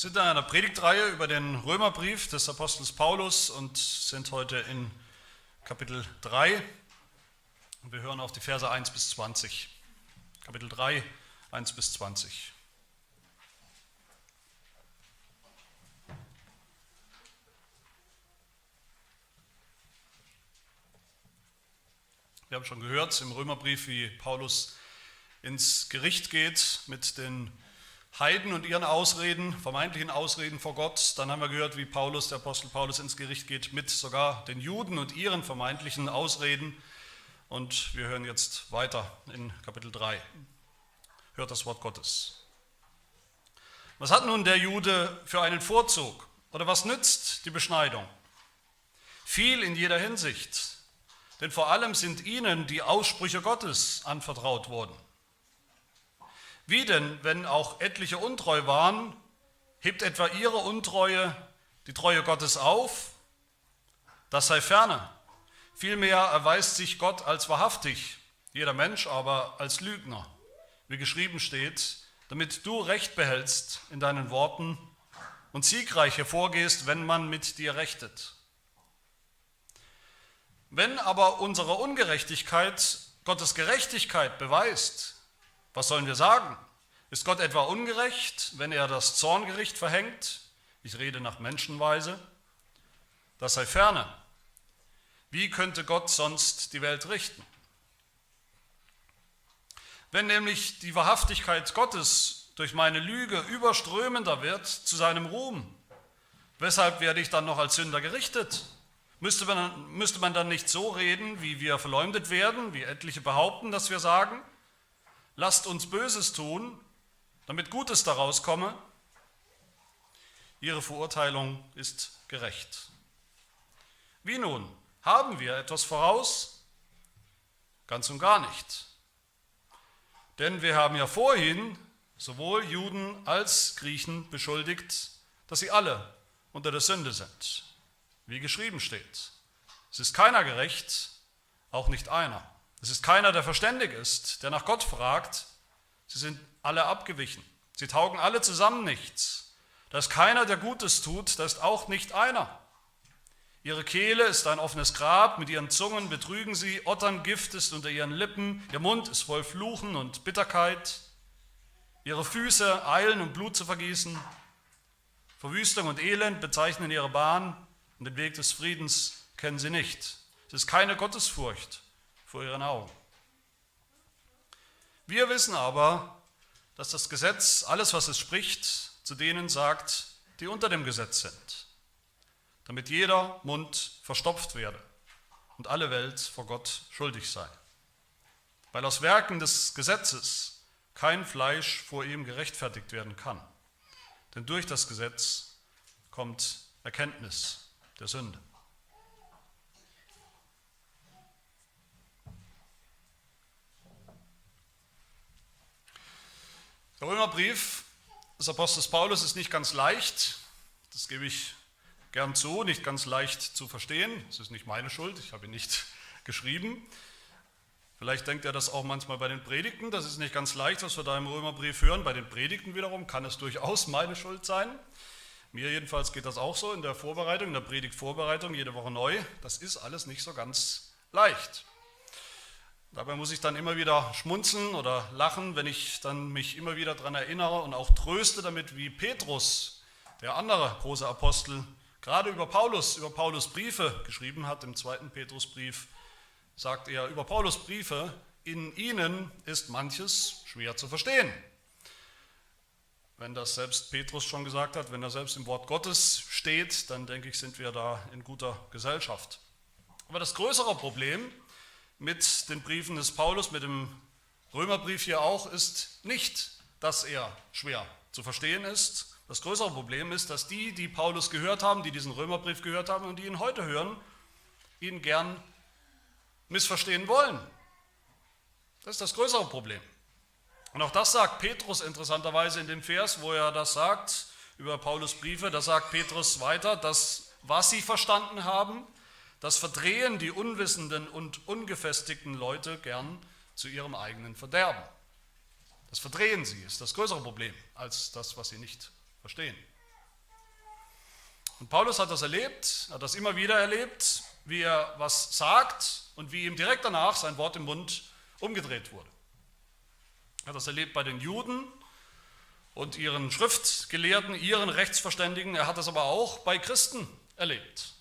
Wir sind in einer Predigtreihe über den Römerbrief des Apostels Paulus und sind heute in Kapitel 3. Und wir hören auf die Verse 1 bis 20. Kapitel 3, 1 bis 20. Wir haben schon gehört im Römerbrief, wie Paulus ins Gericht geht mit den Heiden und ihren Ausreden, vermeintlichen Ausreden vor Gott. Dann haben wir gehört, wie Paulus, der Apostel Paulus, ins Gericht geht mit sogar den Juden und ihren vermeintlichen Ausreden. Und wir hören jetzt weiter in Kapitel 3. Hört das Wort Gottes. Was hat nun der Jude für einen Vorzug? Oder was nützt die Beschneidung? Viel in jeder Hinsicht. Denn vor allem sind ihnen die Aussprüche Gottes anvertraut worden. Wie denn, wenn auch etliche untreu waren, hebt etwa ihre Untreue die Treue Gottes auf? Das sei ferne. Vielmehr erweist sich Gott als wahrhaftig, jeder Mensch aber als Lügner, wie geschrieben steht, damit du Recht behältst in deinen Worten und siegreich hervorgehst, wenn man mit dir rechtet. Wenn aber unsere Ungerechtigkeit Gottes Gerechtigkeit beweist, was sollen wir sagen? Ist Gott etwa ungerecht, wenn er das Zorngericht verhängt? Ich rede nach Menschenweise. Das sei ferne. Wie könnte Gott sonst die Welt richten? Wenn nämlich die Wahrhaftigkeit Gottes durch meine Lüge überströmender wird zu seinem Ruhm, weshalb werde ich dann noch als Sünder gerichtet? Müsste man, müsste man dann nicht so reden, wie wir verleumdet werden, wie etliche behaupten, dass wir sagen? Lasst uns Böses tun, damit Gutes daraus komme. Ihre Verurteilung ist gerecht. Wie nun? Haben wir etwas voraus? Ganz und gar nicht. Denn wir haben ja vorhin sowohl Juden als Griechen beschuldigt, dass sie alle unter der Sünde sind, wie geschrieben steht. Es ist keiner gerecht, auch nicht einer. Es ist keiner, der verständig ist, der nach Gott fragt. Sie sind alle abgewichen. Sie taugen alle zusammen nichts. Da ist keiner, der Gutes tut, da ist auch nicht einer. Ihre Kehle ist ein offenes Grab, mit ihren Zungen betrügen sie, Otterngift ist unter ihren Lippen, ihr Mund ist voll Fluchen und Bitterkeit. Ihre Füße eilen, um Blut zu vergießen. Verwüstung und Elend bezeichnen ihre Bahn und den Weg des Friedens kennen sie nicht. Es ist keine Gottesfurcht vor ihren Augen. Wir wissen aber, dass das Gesetz alles, was es spricht, zu denen sagt, die unter dem Gesetz sind, damit jeder Mund verstopft werde und alle Welt vor Gott schuldig sei. Weil aus Werken des Gesetzes kein Fleisch vor ihm gerechtfertigt werden kann. Denn durch das Gesetz kommt Erkenntnis der Sünde. Der Römerbrief des Apostels Paulus ist nicht ganz leicht, das gebe ich gern zu, nicht ganz leicht zu verstehen. Es ist nicht meine Schuld, ich habe ihn nicht geschrieben. Vielleicht denkt er das auch manchmal bei den Predigten, das ist nicht ganz leicht, was wir da im Römerbrief hören. Bei den Predigten wiederum kann es durchaus meine Schuld sein. Mir jedenfalls geht das auch so in der Vorbereitung, in der Predigtvorbereitung, jede Woche neu. Das ist alles nicht so ganz leicht. Dabei muss ich dann immer wieder schmunzeln oder lachen, wenn ich dann mich immer wieder daran erinnere und auch tröste damit, wie Petrus, der andere große Apostel, gerade über Paulus, über Paulus Briefe geschrieben hat. Im zweiten Petrusbrief sagt er über Paulus Briefe, in ihnen ist manches schwer zu verstehen. Wenn das selbst Petrus schon gesagt hat, wenn er selbst im Wort Gottes steht, dann denke ich, sind wir da in guter Gesellschaft. Aber das größere Problem ist, mit den Briefen des Paulus, mit dem Römerbrief hier auch, ist nicht, dass er schwer zu verstehen ist. Das größere Problem ist, dass die, die Paulus gehört haben, die diesen Römerbrief gehört haben und die ihn heute hören, ihn gern missverstehen wollen. Das ist das größere Problem. Und auch das sagt Petrus interessanterweise in dem Vers, wo er das sagt über Paulus Briefe. Da sagt Petrus weiter, dass was sie verstanden haben, das verdrehen die unwissenden und ungefestigten Leute gern zu ihrem eigenen Verderben. Das Verdrehen sie ist das größere Problem als das, was sie nicht verstehen. Und Paulus hat das erlebt, hat das immer wieder erlebt, wie er was sagt und wie ihm direkt danach sein Wort im Mund umgedreht wurde. Er hat das erlebt bei den Juden und ihren Schriftgelehrten, ihren Rechtsverständigen. Er hat das aber auch bei Christen erlebt.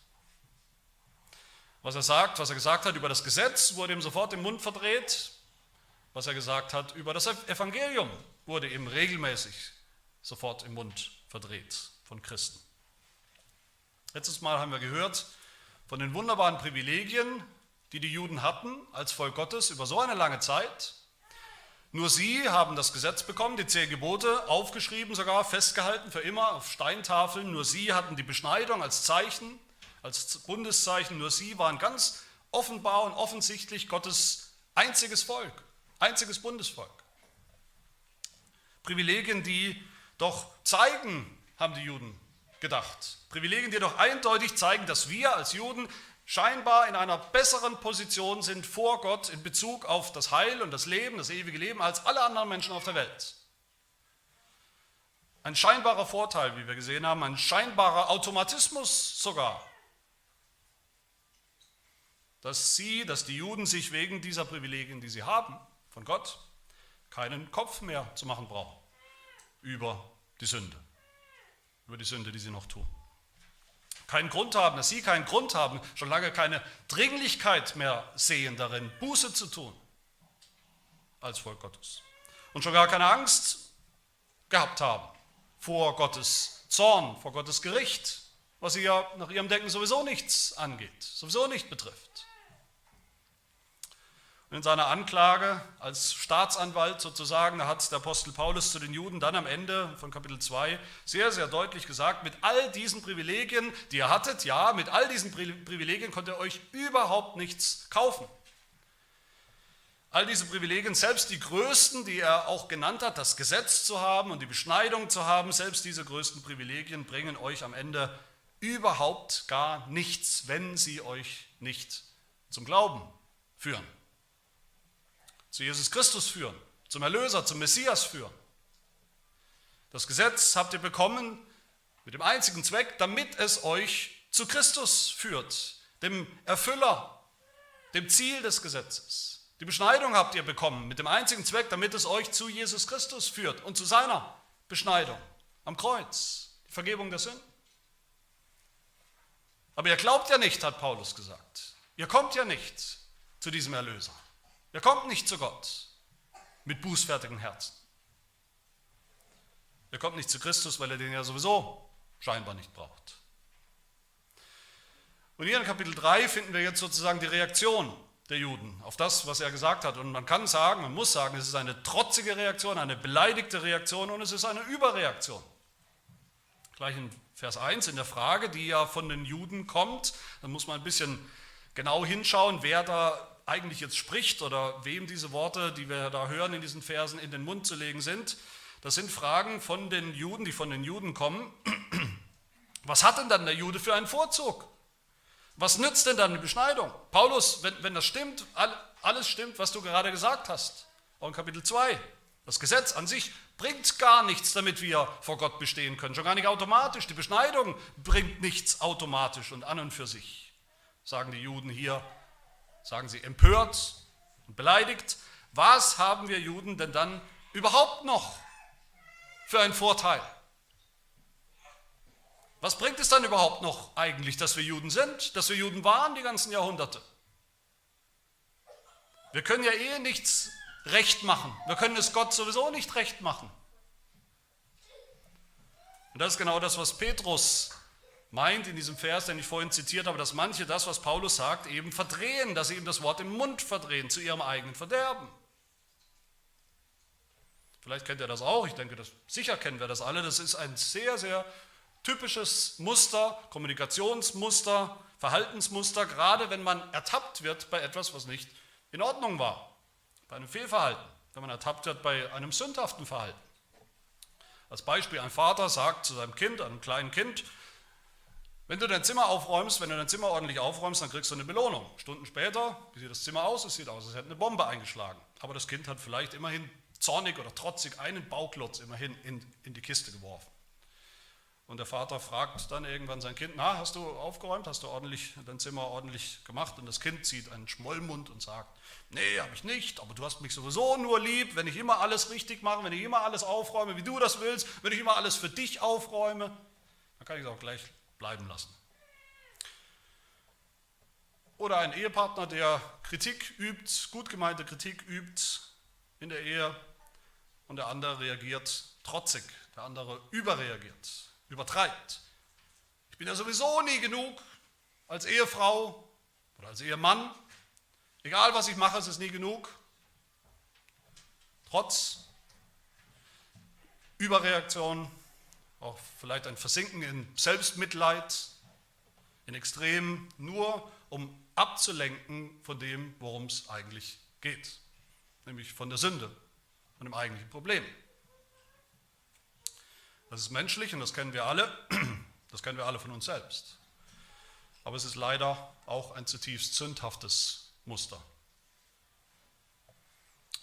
Was er sagt, was er gesagt hat über das Gesetz, wurde ihm sofort im Mund verdreht. Was er gesagt hat über das Evangelium, wurde ihm regelmäßig sofort im Mund verdreht von Christen. Letztes Mal haben wir gehört von den wunderbaren Privilegien, die die Juden hatten als Volk Gottes über so eine lange Zeit. Nur sie haben das Gesetz bekommen, die zehn Gebote aufgeschrieben, sogar festgehalten für immer auf Steintafeln. Nur sie hatten die Beschneidung als Zeichen, als Bundeszeichen. Nur sie waren ganz offenbar und offensichtlich Gottes einziges Volk, einziges Bundesvolk. Privilegien, die doch zeigen, haben die Juden gedacht. Privilegien, die doch eindeutig zeigen, dass wir als Juden scheinbar in einer besseren Position sind vor Gott in Bezug auf das Heil und das Leben, das ewige Leben, als alle anderen Menschen auf der Welt. Ein scheinbarer Vorteil, wie wir gesehen haben, ein scheinbarer Automatismus sogar, dass sie, dass die Juden sich wegen dieser Privilegien, die sie haben, von Gott, keinen Kopf mehr zu machen brauchen über die Sünde über die Sünde, die sie noch tun. Keinen Grund haben, dass sie keinen Grund haben, schon lange keine Dringlichkeit mehr sehen darin, Buße zu tun als Volk Gottes. Und schon gar keine Angst gehabt haben vor Gottes Zorn, vor Gottes Gericht, was sie ja nach ihrem Denken sowieso nichts angeht, sowieso nicht betrifft. Und in seiner Anklage als Staatsanwalt sozusagen, hat der Apostel Paulus zu den Juden dann am Ende von Kapitel 2 sehr, sehr deutlich gesagt, mit all diesen Privilegien, die ihr hattet, ja, mit all diesen Privilegien konnte ihr euch überhaupt nichts kaufen. All diese Privilegien, selbst die größten, die er auch genannt hat, das Gesetz zu haben und die Beschneidung zu haben, selbst diese größten Privilegien bringen euch am Ende überhaupt gar nichts, wenn sie euch nicht zum Glauben führen zu Jesus Christus führen, zum Erlöser, zum Messias führen. Das Gesetz habt ihr bekommen mit dem einzigen Zweck, damit es euch zu Christus führt, dem Erfüller, dem Ziel des Gesetzes. Die Beschneidung habt ihr bekommen mit dem einzigen Zweck, damit es euch zu Jesus Christus führt und zu seiner Beschneidung am Kreuz, die Vergebung der Sünden. Aber ihr glaubt ja nicht, hat Paulus gesagt. Ihr kommt ja nicht zu diesem Erlöser. Er kommt nicht zu Gott mit bußfertigem Herzen. Er kommt nicht zu Christus, weil er den ja sowieso scheinbar nicht braucht. Und hier in Kapitel 3 finden wir jetzt sozusagen die Reaktion der Juden auf das, was er gesagt hat. Und man kann sagen, man muss sagen, es ist eine trotzige Reaktion, eine beleidigte Reaktion und es ist eine Überreaktion. Gleich in Vers 1 in der Frage, die ja von den Juden kommt, da muss man ein bisschen genau hinschauen, wer da eigentlich jetzt spricht oder wem diese Worte, die wir da hören in diesen Versen, in den Mund zu legen sind. Das sind Fragen von den Juden, die von den Juden kommen. Was hat denn dann der Jude für einen Vorzug? Was nützt denn dann die Beschneidung? Paulus, wenn, wenn das stimmt, alles stimmt, was du gerade gesagt hast, auch in Kapitel 2, das Gesetz an sich bringt gar nichts, damit wir vor Gott bestehen können, schon gar nicht automatisch. Die Beschneidung bringt nichts automatisch und an und für sich, sagen die Juden hier sagen sie empört und beleidigt, was haben wir Juden denn dann überhaupt noch für einen Vorteil? Was bringt es dann überhaupt noch eigentlich, dass wir Juden sind, dass wir Juden waren die ganzen Jahrhunderte? Wir können ja eh nichts recht machen. Wir können es Gott sowieso nicht recht machen. Und das ist genau das, was Petrus meint in diesem Vers, den ich vorhin zitiert habe, dass manche das, was Paulus sagt, eben verdrehen, dass sie ihm das Wort im Mund verdrehen zu ihrem eigenen Verderben. Vielleicht kennt ihr das auch, ich denke, das, sicher kennen wir das alle. Das ist ein sehr, sehr typisches Muster, Kommunikationsmuster, Verhaltensmuster, gerade wenn man ertappt wird bei etwas, was nicht in Ordnung war, bei einem Fehlverhalten, wenn man ertappt wird bei einem sündhaften Verhalten. Als Beispiel, ein Vater sagt zu seinem Kind, einem kleinen Kind, wenn du dein Zimmer aufräumst, wenn du dein Zimmer ordentlich aufräumst, dann kriegst du eine Belohnung. Stunden später, wie sieht das Zimmer aus? Es sieht aus, als hätte eine Bombe eingeschlagen. Aber das Kind hat vielleicht immerhin zornig oder trotzig einen Bauklotz immerhin in, in die Kiste geworfen. Und der Vater fragt dann irgendwann sein Kind, na, hast du aufgeräumt, hast du ordentlich dein Zimmer ordentlich gemacht? Und das Kind zieht einen Schmollmund und sagt, nee, habe ich nicht, aber du hast mich sowieso nur lieb, wenn ich immer alles richtig mache, wenn ich immer alles aufräume, wie du das willst, wenn ich immer alles für dich aufräume, dann kann ich es auch gleich bleiben lassen. Oder ein Ehepartner, der Kritik übt, gut gemeinte Kritik übt in der Ehe und der andere reagiert trotzig, der andere überreagiert übertreibt. Ich bin ja sowieso nie genug als Ehefrau oder als Ehemann. Egal was ich mache, es ist nie genug. Trotz Überreaktion, auch vielleicht ein Versinken in Selbstmitleid, in Extremen, nur um abzulenken von dem, worum es eigentlich geht, nämlich von der Sünde, von dem eigentlichen Problem. Das ist menschlich und das kennen wir alle. Das kennen wir alle von uns selbst. Aber es ist leider auch ein zutiefst sündhaftes Muster.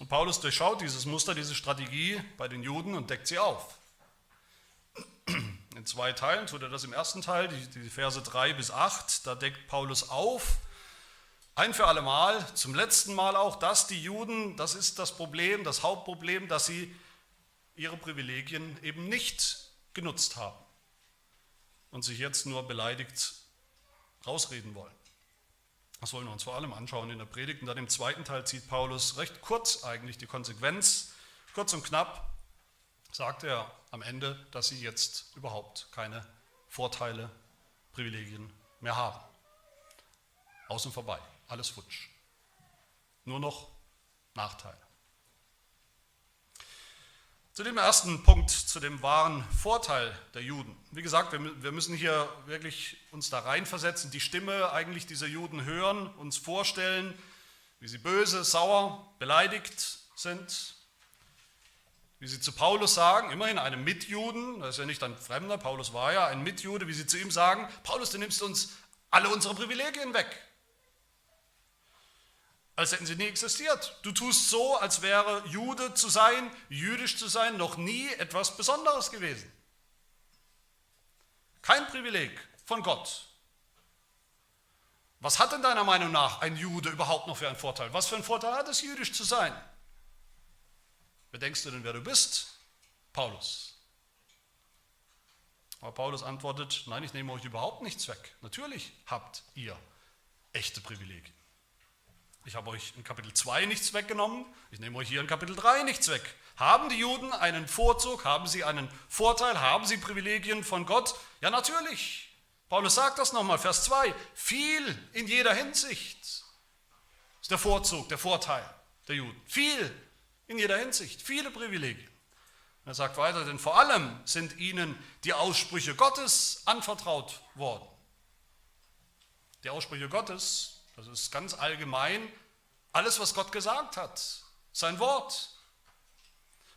Und Paulus durchschaut dieses Muster, diese Strategie bei den Juden und deckt sie auf. In zwei Teilen tut er das im ersten Teil, die, die Verse 3 bis 8. Da deckt Paulus auf, ein für alle Mal, zum letzten Mal auch, dass die Juden, das ist das Problem, das Hauptproblem, dass sie ihre Privilegien eben nicht genutzt haben und sich jetzt nur beleidigt rausreden wollen. Das wollen wir uns vor allem anschauen in der Predigt. Und dann im zweiten Teil zieht Paulus recht kurz eigentlich die Konsequenz. Kurz und knapp sagt er am Ende, dass sie jetzt überhaupt keine Vorteile, Privilegien mehr haben. Außen vorbei, alles futsch. Nur noch Nachteile. Zu dem ersten Punkt, zu dem wahren Vorteil der Juden. Wie gesagt, wir müssen hier wirklich uns da reinversetzen, die Stimme eigentlich dieser Juden hören, uns vorstellen, wie sie böse, sauer, beleidigt sind, wie sie zu Paulus sagen, immerhin einem Mitjuden, das ist ja nicht ein Fremder, Paulus war ja ein Mitjude, wie sie zu ihm sagen, Paulus, du nimmst uns alle unsere Privilegien weg als hätten sie nie existiert. Du tust so, als wäre Jude zu sein, jüdisch zu sein, noch nie etwas Besonderes gewesen. Kein Privileg von Gott. Was hat denn deiner Meinung nach ein Jude überhaupt noch für einen Vorteil? Was für einen Vorteil hat es, jüdisch zu sein? Wer denkst du denn, wer du bist? Paulus. Aber Paulus antwortet, nein, ich nehme euch überhaupt nichts weg. Natürlich habt ihr echte Privilegien. Ich habe euch in Kapitel 2 nichts weggenommen, ich nehme euch hier in Kapitel 3 nichts weg. Haben die Juden einen Vorzug? Haben sie einen Vorteil? Haben sie Privilegien von Gott? Ja, natürlich. Paulus sagt das nochmal, Vers 2. Viel in jeder Hinsicht ist der Vorzug, der Vorteil der Juden. Viel in jeder Hinsicht, viele Privilegien. er sagt weiter, denn vor allem sind ihnen die Aussprüche Gottes anvertraut worden. Die Aussprüche Gottes das ist ganz allgemein alles, was Gott gesagt hat. Sein Wort.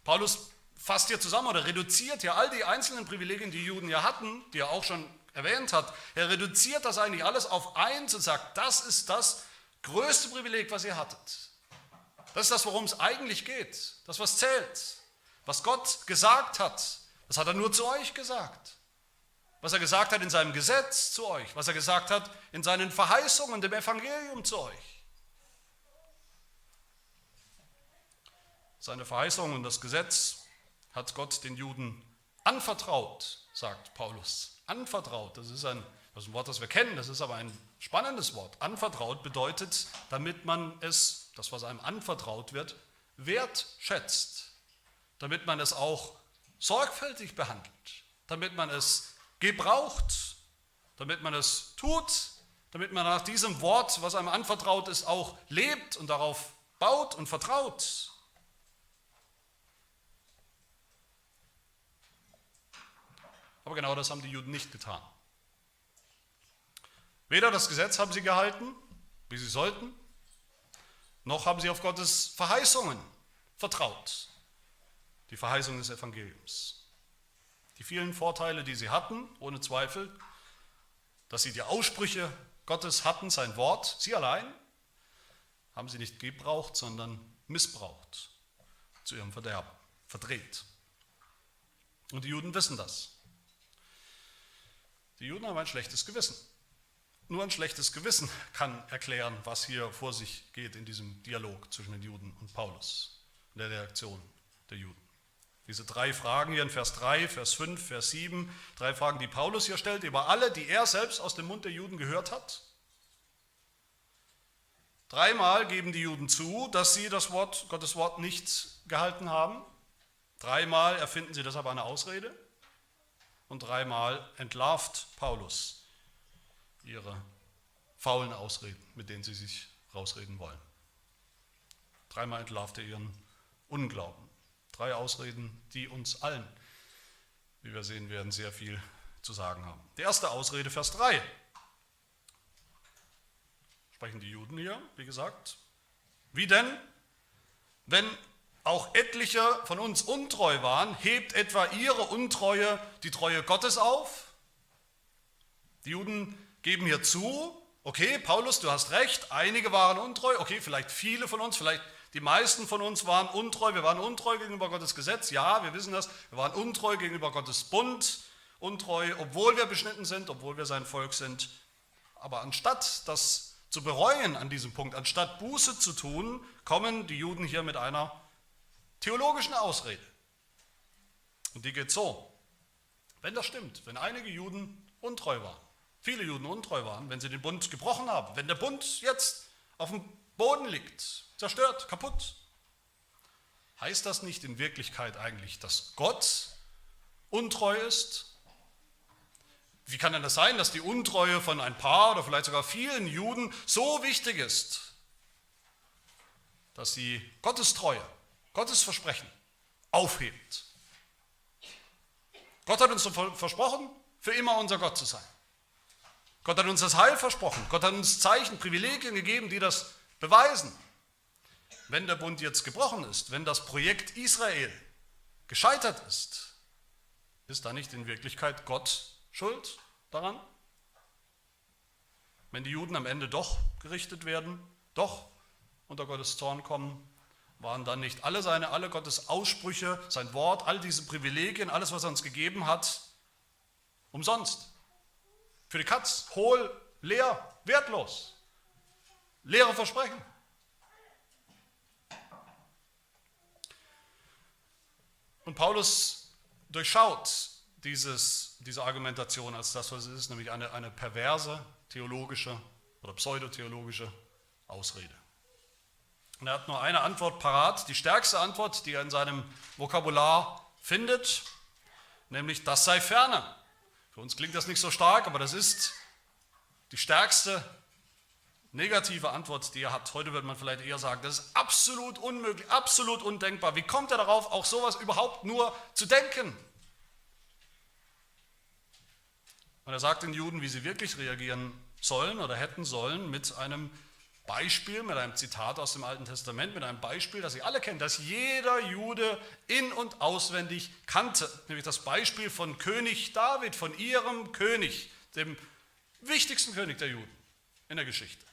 Paulus fasst hier zusammen oder reduziert hier all die einzelnen Privilegien, die Juden ja hatten, die er auch schon erwähnt hat. Er reduziert das eigentlich alles auf eins und sagt, das ist das größte Privileg, was ihr hattet. Das ist das, worum es eigentlich geht. Das, was zählt. Was Gott gesagt hat, das hat er nur zu euch gesagt was er gesagt hat in seinem Gesetz zu euch, was er gesagt hat in seinen Verheißungen dem Evangelium zu euch. Seine Verheißungen und das Gesetz hat Gott den Juden anvertraut, sagt Paulus. Anvertraut, das ist ein, das ist ein Wort, das wir kennen, das ist aber ein spannendes Wort. Anvertraut bedeutet, damit man es, das was einem anvertraut wird, wertschätzt, damit man es auch sorgfältig behandelt, damit man es gebraucht, damit man es tut, damit man nach diesem Wort, was einem anvertraut ist, auch lebt und darauf baut und vertraut. Aber genau das haben die Juden nicht getan. Weder das Gesetz haben sie gehalten, wie sie sollten, noch haben sie auf Gottes Verheißungen vertraut, die Verheißungen des Evangeliums. Die vielen Vorteile, die sie hatten, ohne Zweifel, dass sie die Aussprüche Gottes hatten, sein Wort, sie allein, haben sie nicht gebraucht, sondern missbraucht zu ihrem Verderben, verdreht. Und die Juden wissen das. Die Juden haben ein schlechtes Gewissen. Nur ein schlechtes Gewissen kann erklären, was hier vor sich geht in diesem Dialog zwischen den Juden und Paulus, in der Reaktion der Juden. Diese drei Fragen hier in Vers 3, Vers 5, Vers 7, drei Fragen, die Paulus hier stellt, über alle, die er selbst aus dem Mund der Juden gehört hat. Dreimal geben die Juden zu, dass sie das Wort, Gottes Wort nicht gehalten haben. Dreimal erfinden sie deshalb eine Ausrede. Und dreimal entlarvt Paulus ihre faulen Ausreden, mit denen sie sich rausreden wollen. Dreimal entlarvt er ihren Unglauben. Drei Ausreden, die uns allen, wie wir sehen werden, sehr viel zu sagen haben. Die erste Ausrede, Vers 3. Sprechen die Juden hier, wie gesagt. Wie denn, wenn auch etliche von uns untreu waren, hebt etwa ihre Untreue die Treue Gottes auf? Die Juden geben hier zu, okay, Paulus, du hast recht, einige waren untreu, okay, vielleicht viele von uns, vielleicht die meisten von uns waren untreu. Wir waren untreu gegenüber Gottes Gesetz. Ja, wir wissen das. Wir waren untreu gegenüber Gottes Bund. Untreu, obwohl wir beschnitten sind, obwohl wir sein Volk sind. Aber anstatt das zu bereuen an diesem Punkt, anstatt Buße zu tun, kommen die Juden hier mit einer theologischen Ausrede. Und die geht so. Wenn das stimmt, wenn einige Juden untreu waren, viele Juden untreu waren, wenn sie den Bund gebrochen haben, wenn der Bund jetzt auf dem Boden liegt, zerstört, kaputt. Heißt das nicht in Wirklichkeit eigentlich, dass Gott untreu ist? Wie kann denn das sein, dass die Untreue von ein paar oder vielleicht sogar vielen Juden so wichtig ist, dass sie Gottes Treue, Gottes Versprechen aufhebt? Gott hat uns versprochen, für immer unser Gott zu sein. Gott hat uns das Heil versprochen. Gott hat uns Zeichen, Privilegien gegeben, die das beweisen. Wenn der Bund jetzt gebrochen ist, wenn das Projekt Israel gescheitert ist, ist da nicht in Wirklichkeit Gott schuld daran? Wenn die Juden am Ende doch gerichtet werden, doch unter Gottes Zorn kommen, waren dann nicht alle seine, alle Gottes Aussprüche, sein Wort, all diese Privilegien, alles, was er uns gegeben hat, umsonst? Für die Katz, hohl, leer, wertlos. Leere Versprechen. Und Paulus durchschaut dieses, diese Argumentation als das, was es ist, nämlich eine, eine perverse theologische oder pseudotheologische Ausrede. Und er hat nur eine Antwort parat, die stärkste Antwort, die er in seinem Vokabular findet, nämlich das sei ferne. Für uns klingt das nicht so stark, aber das ist die stärkste negative Antwort, die er hat. Heute würde man vielleicht eher sagen, das ist absolut unmöglich, absolut undenkbar. Wie kommt er darauf, auch sowas überhaupt nur zu denken? Und er sagt den Juden, wie sie wirklich reagieren sollen oder hätten sollen, mit einem Beispiel, mit einem Zitat aus dem Alten Testament, mit einem Beispiel, das sie alle kennen, das jeder Jude in und auswendig kannte. Nämlich das Beispiel von König David, von ihrem König, dem wichtigsten König der Juden in der Geschichte.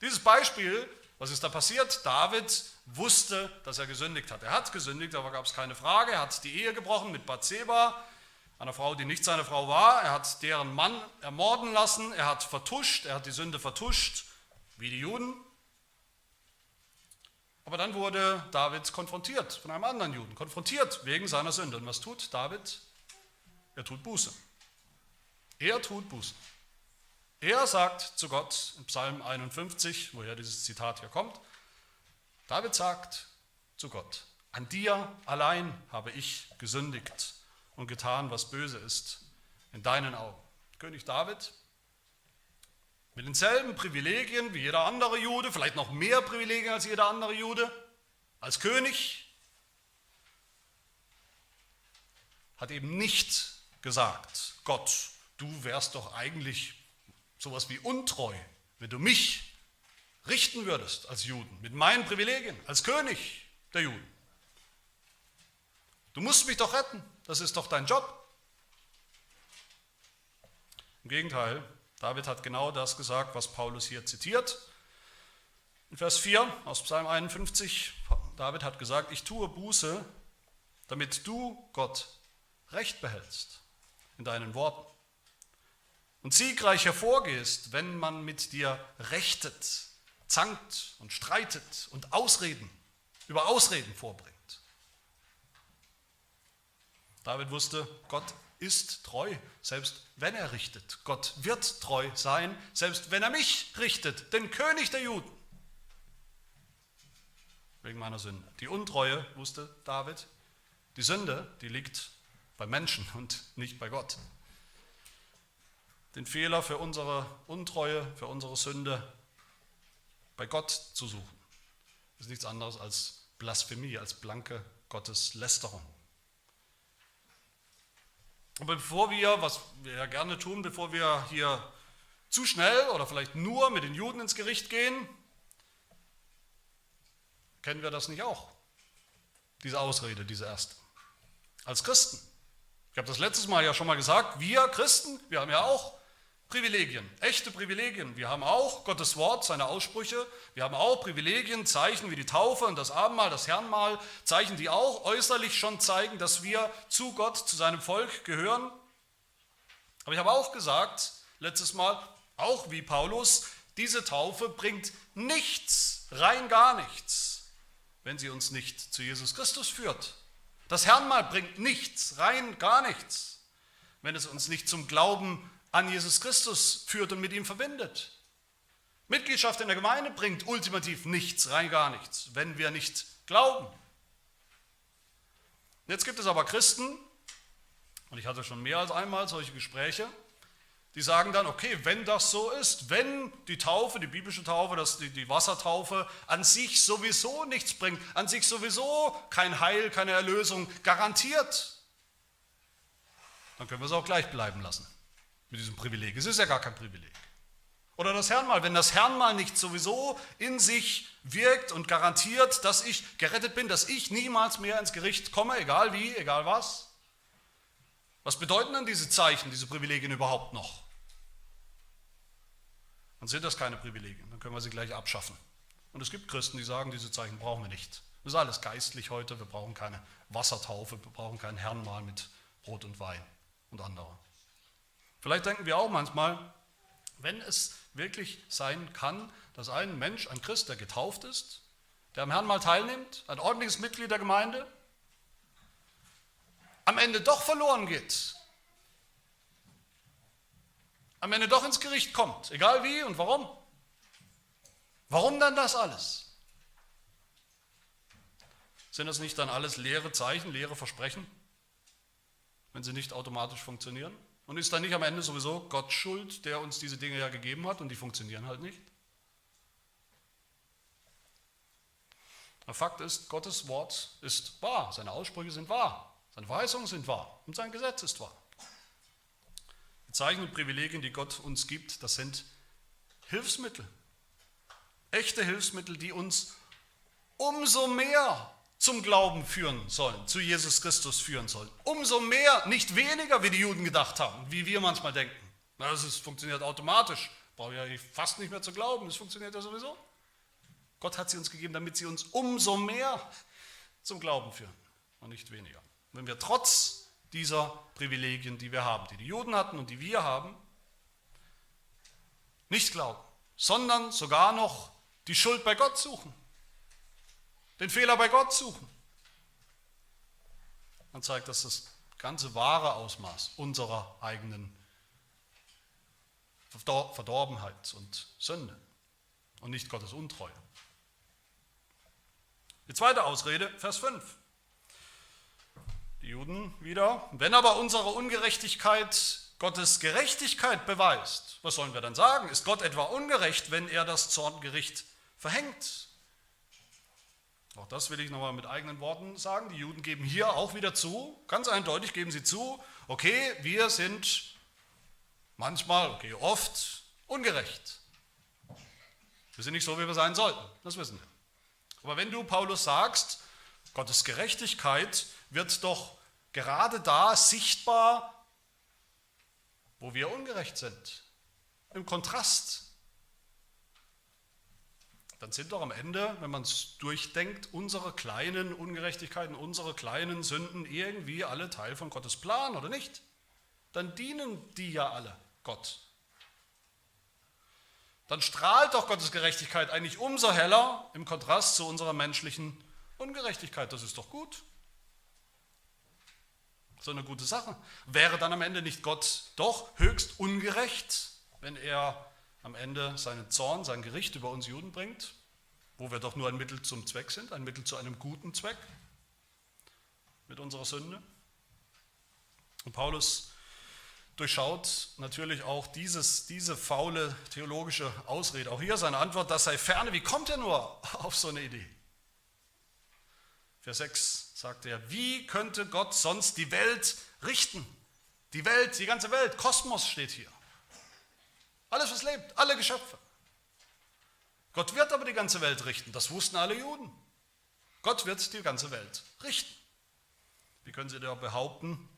Dieses Beispiel, was ist da passiert? David wusste, dass er gesündigt hat. Er hat gesündigt, aber gab es keine Frage. Er hat die Ehe gebrochen mit Bathseba, einer Frau, die nicht seine Frau war. Er hat deren Mann ermorden lassen. Er hat vertuscht, er hat die Sünde vertuscht, wie die Juden. Aber dann wurde David konfrontiert von einem anderen Juden, konfrontiert wegen seiner Sünde. Und was tut David? Er tut Buße. Er tut Buße. Er sagt zu Gott in Psalm 51, woher dieses Zitat hier kommt, David sagt zu Gott, an dir allein habe ich gesündigt und getan, was böse ist in deinen Augen. König David mit denselben Privilegien wie jeder andere Jude, vielleicht noch mehr Privilegien als jeder andere Jude, als König, hat eben nicht gesagt, Gott, du wärst doch eigentlich sowas wie untreu, wenn du mich richten würdest als Juden, mit meinen Privilegien, als König der Juden. Du musst mich doch retten, das ist doch dein Job. Im Gegenteil, David hat genau das gesagt, was Paulus hier zitiert. In Vers 4 aus Psalm 51, David hat gesagt, ich tue Buße, damit du, Gott, Recht behältst in deinen Worten und siegreich hervorgehst, wenn man mit dir rechtet, zankt und streitet und Ausreden über Ausreden vorbringt. David wusste, Gott ist treu, selbst wenn er richtet. Gott wird treu sein, selbst wenn er mich richtet, den König der Juden. Wegen meiner Sünde. Die Untreue, wusste David, die Sünde, die liegt bei Menschen und nicht bei Gott. Den Fehler für unsere Untreue, für unsere Sünde bei Gott zu suchen, ist nichts anderes als Blasphemie, als blanke Gotteslästerung. Und bevor wir, was wir ja gerne tun, bevor wir hier zu schnell oder vielleicht nur mit den Juden ins Gericht gehen, kennen wir das nicht auch? Diese Ausrede, diese erste. Als Christen. Ich habe das letztes Mal ja schon mal gesagt, wir Christen, wir haben ja auch Privilegien, echte Privilegien. Wir haben auch Gottes Wort, seine Aussprüche. Wir haben auch Privilegien, Zeichen wie die Taufe und das Abendmahl, das Herrenmahl, Zeichen, die auch äußerlich schon zeigen, dass wir zu Gott, zu seinem Volk gehören. Aber ich habe auch gesagt, letztes Mal, auch wie Paulus, diese Taufe bringt nichts, rein gar nichts, wenn sie uns nicht zu Jesus Christus führt. Das Herrenmahl bringt nichts, rein gar nichts, wenn es uns nicht zum Glauben führt an Jesus Christus führt und mit ihm verbindet. Mitgliedschaft in der Gemeinde bringt ultimativ nichts, rein gar nichts, wenn wir nicht glauben. Jetzt gibt es aber Christen, und ich hatte schon mehr als einmal solche Gespräche, die sagen dann, okay, wenn das so ist, wenn die Taufe, die biblische Taufe, das, die, die Wassertaufe an sich sowieso nichts bringt, an sich sowieso kein Heil, keine Erlösung garantiert, dann können wir es auch gleich bleiben lassen mit diesem Privileg. Es ist ja gar kein Privileg. Oder das Herrnmal, wenn das Herrnmal nicht sowieso in sich wirkt und garantiert, dass ich gerettet bin, dass ich niemals mehr ins Gericht komme, egal wie, egal was. Was bedeuten dann diese Zeichen, diese Privilegien überhaupt noch? Dann sind das keine Privilegien, dann können wir sie gleich abschaffen. Und es gibt Christen, die sagen, diese Zeichen brauchen wir nicht. Das ist alles geistlich heute, wir brauchen keine Wassertaufe, wir brauchen kein Herrnmal mit Brot und Wein und andere. Vielleicht denken wir auch manchmal, wenn es wirklich sein kann, dass ein Mensch, ein Christ, der getauft ist, der am Herrn mal teilnimmt, ein ordentliches Mitglied der Gemeinde, am Ende doch verloren geht, am Ende doch ins Gericht kommt, egal wie und warum. Warum dann das alles? Sind das nicht dann alles leere Zeichen, leere Versprechen, wenn sie nicht automatisch funktionieren? Und ist dann nicht am Ende sowieso Gott schuld, der uns diese Dinge ja gegeben hat und die funktionieren halt nicht? Der Fakt ist, Gottes Wort ist wahr, seine Aussprüche sind wahr, seine Verheißungen sind wahr und sein Gesetz ist wahr. Die Zeichen und Privilegien, die Gott uns gibt, das sind Hilfsmittel, echte Hilfsmittel, die uns umso mehr zum Glauben führen sollen, zu Jesus Christus führen sollen. Umso mehr, nicht weniger, wie die Juden gedacht haben, wie wir manchmal denken. Das ist, funktioniert automatisch. Brauche ich ja fast nicht mehr zu glauben, es funktioniert ja sowieso. Gott hat sie uns gegeben, damit sie uns umso mehr zum Glauben führen und nicht weniger. Wenn wir trotz dieser Privilegien, die wir haben, die die Juden hatten und die wir haben, nicht glauben, sondern sogar noch die Schuld bei Gott suchen, den Fehler bei Gott suchen. Dann zeigt das das ganze wahre Ausmaß unserer eigenen Verdorbenheit und Sünde und nicht Gottes Untreue. Die zweite Ausrede, Vers 5. Die Juden wieder, wenn aber unsere Ungerechtigkeit Gottes Gerechtigkeit beweist, was sollen wir dann sagen? Ist Gott etwa ungerecht, wenn er das Zorngericht verhängt? Auch das will ich nochmal mit eigenen Worten sagen. Die Juden geben hier auch wieder zu, ganz eindeutig geben sie zu, okay, wir sind manchmal, okay, oft ungerecht. Wir sind nicht so, wie wir sein sollten, das wissen wir. Aber wenn du, Paulus, sagst, Gottes Gerechtigkeit wird doch gerade da sichtbar, wo wir ungerecht sind, im Kontrast dann sind doch am Ende, wenn man es durchdenkt, unsere kleinen Ungerechtigkeiten, unsere kleinen Sünden irgendwie alle Teil von Gottes Plan, oder nicht? Dann dienen die ja alle Gott. dann strahlt doch Gottes Gerechtigkeit eigentlich umso heller im Kontrast zu unserer menschlichen Ungerechtigkeit. Das ist doch gut. So eine gute Sache. Wäre dann am Ende nicht Gott doch höchst ungerecht, wenn er am Ende seinen Zorn, sein Gericht über uns Juden bringt, wo wir doch nur ein Mittel zum Zweck sind, ein Mittel zu einem guten Zweck mit unserer Sünde? Und Paulus durchschaut natürlich auch dieses, diese faule theologische Ausrede. Auch hier seine Antwort, das sei ferne. Wie kommt er nur auf so eine Idee? Vers 6 sagt er, wie könnte Gott sonst die Welt richten? Die Welt, die ganze Welt, Kosmos steht hier. Alles, was lebt, alle Geschöpfe. Gott wird aber die ganze Welt richten. Das wussten alle Juden. Gott wird die ganze Welt richten. Wie können Sie da behaupten,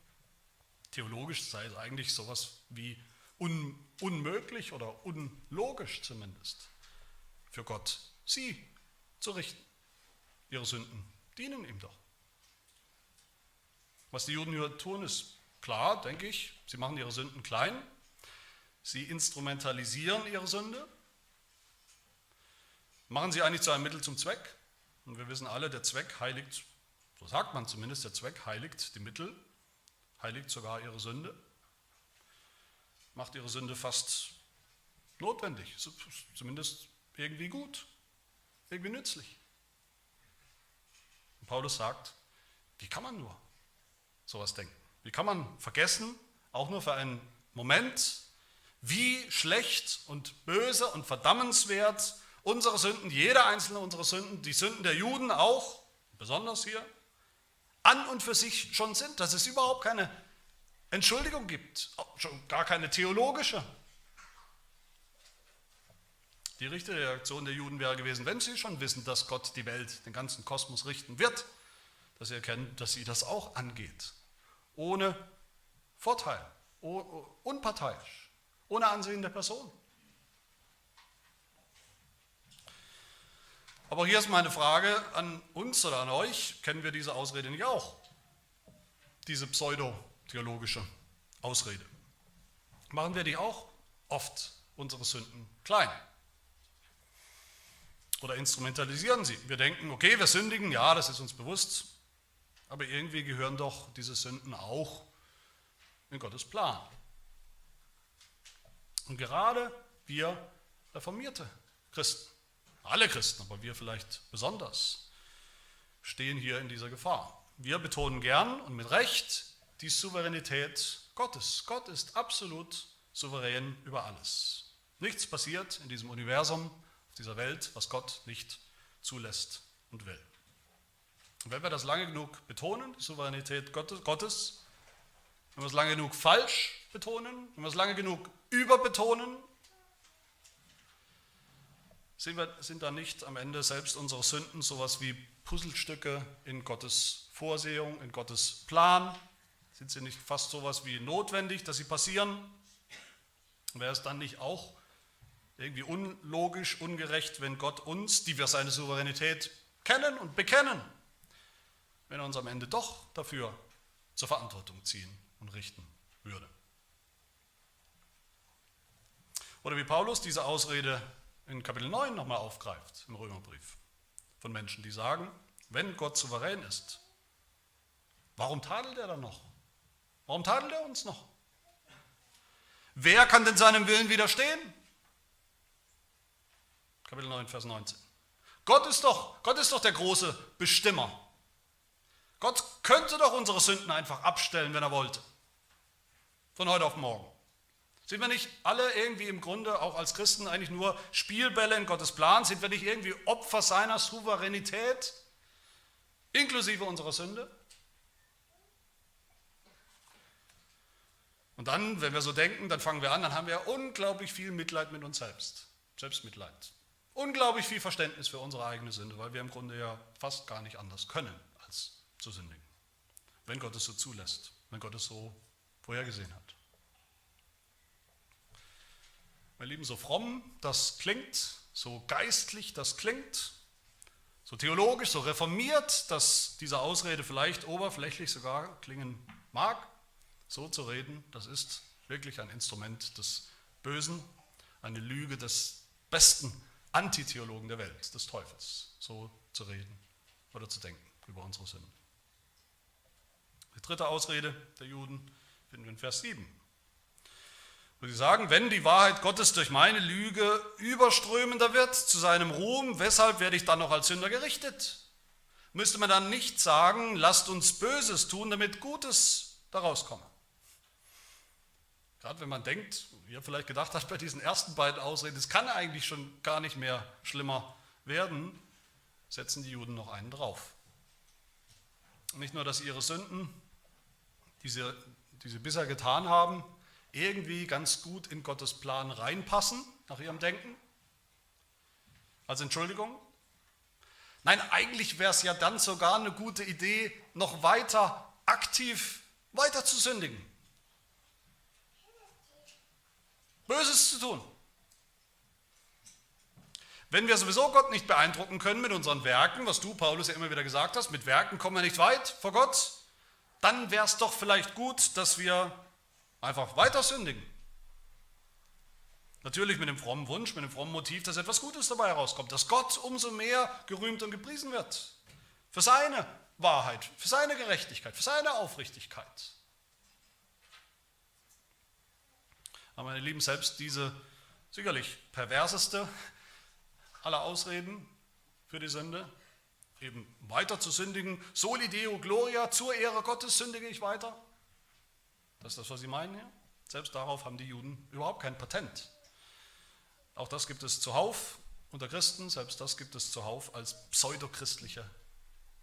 Theologisch sei es eigentlich sowas wie un, unmöglich oder unlogisch zumindest für Gott, sie zu richten. Ihre Sünden dienen ihm doch. Was die Juden hier tun, ist klar, denke ich. Sie machen ihre Sünden klein. Sie instrumentalisieren ihre Sünde. Machen sie eigentlich zu einem Mittel zum Zweck. Und wir wissen alle, der Zweck heiligt, so sagt man zumindest, der Zweck heiligt die Mittel heiligt sogar ihre Sünde, macht ihre Sünde fast notwendig, zumindest irgendwie gut, irgendwie nützlich. Und Paulus sagt, wie kann man nur sowas denken? Wie kann man vergessen, auch nur für einen Moment, wie schlecht und böse und verdammenswert unsere Sünden, jeder einzelne unserer Sünden, die Sünden der Juden auch, besonders hier, an und für sich schon sind, dass es überhaupt keine Entschuldigung gibt, schon gar keine theologische. Die richtige Reaktion der Juden wäre gewesen, wenn sie schon wissen, dass Gott die Welt, den ganzen Kosmos richten wird, dass sie erkennen, dass sie das auch angeht. Ohne Vorteil, unparteiisch, ohne Ansehen der Person. Aber hier ist meine Frage an uns oder an euch, kennen wir diese Ausrede nicht auch? Diese pseudo-theologische Ausrede. Machen wir die auch oft, unsere Sünden, klein? Oder instrumentalisieren sie? Wir denken, okay, wir sündigen, ja, das ist uns bewusst, aber irgendwie gehören doch diese Sünden auch in Gottes Plan. Und gerade wir reformierte Christen, alle Christen, aber wir vielleicht besonders, stehen hier in dieser Gefahr. Wir betonen gern und mit Recht die Souveränität Gottes. Gott ist absolut souverän über alles. Nichts passiert in diesem Universum, auf dieser Welt, was Gott nicht zulässt und will. Und wenn wir das lange genug betonen, die Souveränität Gottes, wenn wir es lange genug falsch betonen, wenn wir es lange genug überbetonen, sind, wir, sind da nicht am Ende selbst unsere Sünden sowas wie Puzzlestücke in Gottes Vorsehung, in Gottes Plan? Sind sie nicht fast sowas wie notwendig, dass sie passieren? Wäre es dann nicht auch irgendwie unlogisch, ungerecht, wenn Gott uns, die wir seine Souveränität kennen und bekennen, wenn er uns am Ende doch dafür zur Verantwortung ziehen und richten würde? Oder wie Paulus diese Ausrede in Kapitel 9 nochmal aufgreift, im Römerbrief, von Menschen, die sagen, wenn Gott souverän ist, warum tadelt er dann noch? Warum tadelt er uns noch? Wer kann denn seinem Willen widerstehen? Kapitel 9, Vers 19. Gott ist doch, Gott ist doch der große Bestimmer. Gott könnte doch unsere Sünden einfach abstellen, wenn er wollte. Von heute auf morgen. Sind wir nicht alle irgendwie im Grunde auch als Christen eigentlich nur Spielbälle in Gottes Plan? Sind wir nicht irgendwie Opfer seiner Souveränität, inklusive unserer Sünde? Und dann, wenn wir so denken, dann fangen wir an, dann haben wir unglaublich viel Mitleid mit uns selbst. Selbstmitleid. Unglaublich viel Verständnis für unsere eigene Sünde, weil wir im Grunde ja fast gar nicht anders können, als zu sündigen. Wenn Gott es so zulässt, wenn Gott es so vorhergesehen hat. Meine Lieben, so fromm das klingt, so geistlich das klingt, so theologisch, so reformiert, dass diese Ausrede vielleicht oberflächlich sogar klingen mag, so zu reden, das ist wirklich ein Instrument des Bösen, eine Lüge des besten Antitheologen der Welt, des Teufels, so zu reden oder zu denken über unsere Sünden. Die dritte Ausrede der Juden finden wir in Vers 7. Wo sie sagen, wenn die Wahrheit Gottes durch meine Lüge überströmender wird zu seinem Ruhm, weshalb werde ich dann noch als Sünder gerichtet? Müsste man dann nicht sagen, lasst uns Böses tun, damit Gutes daraus komme? Gerade wenn man denkt, wie ihr vielleicht gedacht habt bei diesen ersten beiden Ausreden, es kann eigentlich schon gar nicht mehr schlimmer werden, setzen die Juden noch einen drauf. Nicht nur, dass ihre Sünden, die sie, die sie bisher getan haben, irgendwie ganz gut in Gottes Plan reinpassen, nach ihrem Denken, als Entschuldigung. Nein, eigentlich wäre es ja dann sogar eine gute Idee, noch weiter aktiv weiter zu sündigen. Böses zu tun. Wenn wir sowieso Gott nicht beeindrucken können mit unseren Werken, was du, Paulus, ja immer wieder gesagt hast, mit Werken kommen wir nicht weit vor Gott, dann wäre es doch vielleicht gut, dass wir einfach weiter sündigen. Natürlich mit dem frommen Wunsch, mit dem frommen Motiv, dass etwas Gutes dabei herauskommt, dass Gott umso mehr gerühmt und gepriesen wird. Für seine Wahrheit, für seine Gerechtigkeit, für seine Aufrichtigkeit. Aber meine Lieben, selbst diese sicherlich perverseste aller Ausreden für die Sünde, eben weiter zu sündigen, soli deo gloria, zur Ehre Gottes sündige ich weiter. Das ist das, was sie meinen hier. Selbst darauf haben die Juden überhaupt kein Patent. Auch das gibt es zuhauf unter Christen, selbst das gibt es zuhauf als pseudochristliche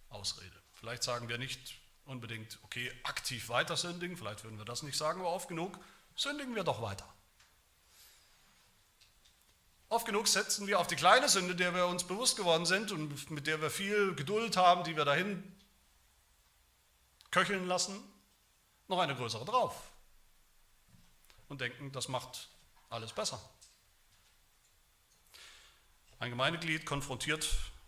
Ausrede. Vielleicht sagen wir nicht unbedingt, okay, aktiv weiter sündigen, vielleicht würden wir das nicht sagen, aber oft genug sündigen wir doch weiter. Oft genug setzen wir auf die kleine Sünde, der wir uns bewusst geworden sind und mit der wir viel Geduld haben, die wir dahin köcheln lassen, noch eine größere drauf und denken, das macht alles besser. Ein Gemeindeglied konfrontiert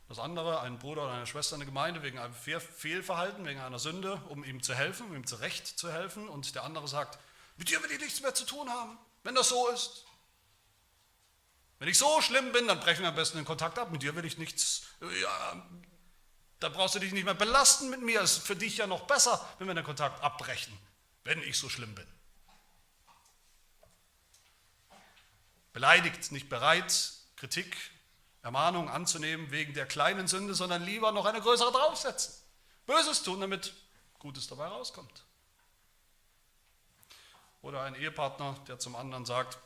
das andere, einen Bruder oder eine Schwester in der Gemeinde wegen einem Fehlverhalten, wegen einer Sünde, um ihm zu helfen, um ihm zurecht zu helfen und der andere sagt, mit dir will ich nichts mehr zu tun haben, wenn das so ist. Wenn ich so schlimm bin, dann brechen wir am besten den Kontakt ab. Mit dir will ich nichts, ja, da brauchst du dich nicht mehr belasten mit mir. Es ist für dich ja noch besser, wenn wir den Kontakt abbrechen, wenn ich so schlimm bin. Beleidigt, nicht bereit, Kritik, Ermahnung anzunehmen wegen der kleinen Sünde, sondern lieber noch eine größere draufsetzen. Böses tun, damit Gutes dabei rauskommt. Oder ein Ehepartner, der zum anderen sagt,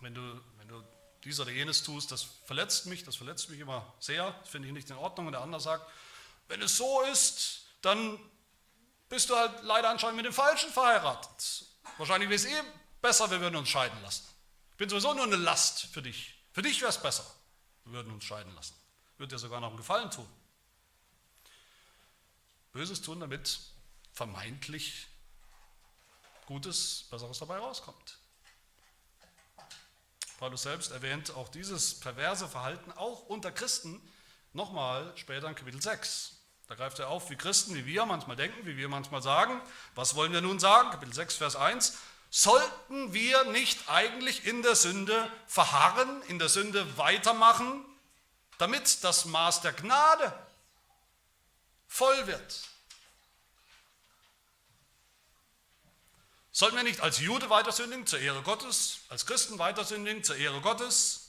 wenn du, wenn du dies oder jenes tust, das verletzt mich, das verletzt mich immer sehr, das finde ich nicht in Ordnung. Und der andere sagt, wenn es so ist, dann bist du halt leider anscheinend mit dem Falschen verheiratet. Wahrscheinlich wäre es eh besser, wir würden uns scheiden lassen. Ich bin sowieso nur eine Last für dich. Für dich wäre es besser, wir würden uns scheiden lassen. Würde dir sogar noch einen Gefallen tun. Böses tun, damit vermeintlich Gutes, Besseres dabei rauskommt. Paulus selbst erwähnt auch dieses perverse Verhalten auch unter Christen nochmal später in Kapitel 6. Da greift er auf, wie Christen, wie wir manchmal denken, wie wir manchmal sagen. Was wollen wir nun sagen? Kapitel 6, Vers 1. Sollten wir nicht eigentlich in der Sünde verharren, in der Sünde weitermachen, damit das Maß der Gnade voll wird? Sollten wir nicht als Jude weiter sündigen zur Ehre Gottes, als Christen weiter sündigen zur Ehre Gottes,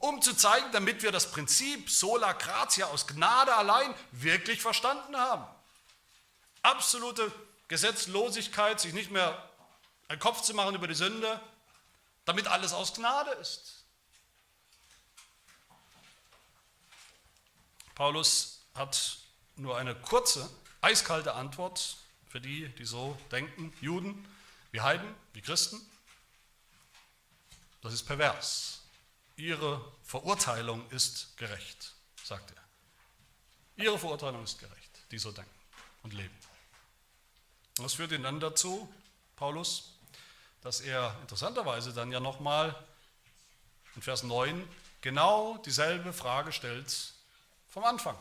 um zu zeigen, damit wir das Prinzip sola gratia aus Gnade allein wirklich verstanden haben? Absolute Gesetzlosigkeit, sich nicht mehr einen Kopf zu machen über die Sünde, damit alles aus Gnade ist. Paulus hat nur eine kurze, eiskalte Antwort für die, die so denken, Juden, wie Heiden, wie Christen. Das ist pervers. Ihre Verurteilung ist gerecht, sagt er. Ihre Verurteilung ist gerecht, die so denken und leben. Und das führt ihn dann dazu, Paulus, dass er interessanterweise dann ja nochmal in Vers 9 genau dieselbe Frage stellt vom Anfang.